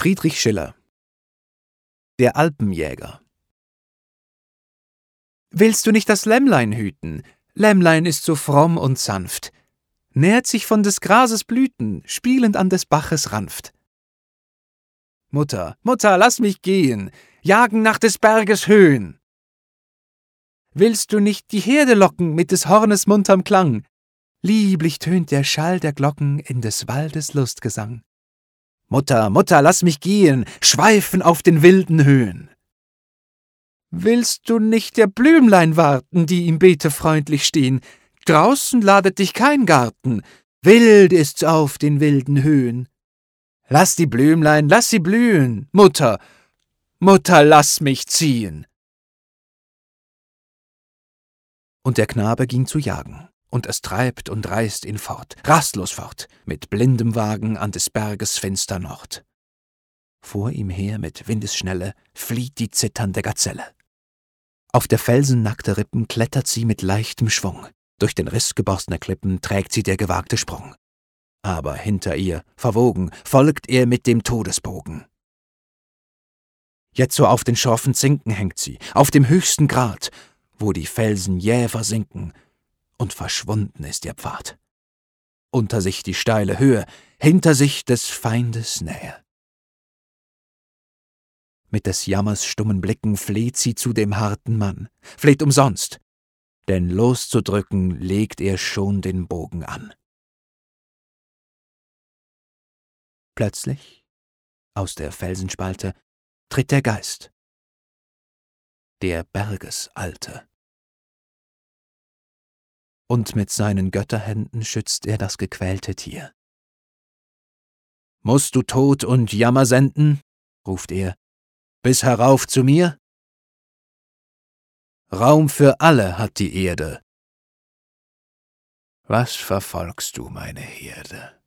Friedrich Schiller Der Alpenjäger Willst du nicht das Lämmlein hüten? Lämmlein ist so fromm und sanft, nährt sich von des Grases Blüten, spielend an des Baches Ranft. Mutter, Mutter, lass mich gehen, jagen nach des Berges Höhen. Willst du nicht die Herde locken mit des Hornes munterm Klang? Lieblich tönt der Schall der Glocken in des Waldes Lustgesang. Mutter, Mutter, lass mich gehen, schweifen auf den wilden Höhen. Willst du nicht der Blümlein warten, die im Beete freundlich stehen? Draußen ladet dich kein Garten, wild ist's auf den wilden Höhen. Lass die Blümlein, lass sie blühen, Mutter, Mutter, lass mich ziehen. Und der Knabe ging zu jagen und es treibt und reißt ihn fort, rastlos fort, mit blindem Wagen an des Berges finster Nord. Vor ihm her mit Windesschnelle flieht die zitternde Gazelle. Auf der Felsen nackte Rippen klettert sie mit leichtem Schwung, durch den Riss geborstener Klippen trägt sie der gewagte Sprung. Aber hinter ihr, verwogen, folgt er mit dem Todesbogen. Jetzo auf den schroffen Zinken hängt sie, auf dem höchsten Grad, wo die Felsen jäh versinken, und verschwunden ist ihr Pfad. Unter sich die steile Höhe, hinter sich des Feindes Nähe. Mit des Jammers stummen Blicken fleht sie zu dem harten Mann, fleht umsonst, denn loszudrücken legt er schon den Bogen an. Plötzlich, aus der Felsenspalte, tritt der Geist, der Bergesalte und mit seinen Götterhänden schützt er das gequälte Tier. Musst du Tod und Jammer senden? ruft er, bis herauf zu mir? Raum für alle hat die Erde. Was verfolgst du, meine Herde?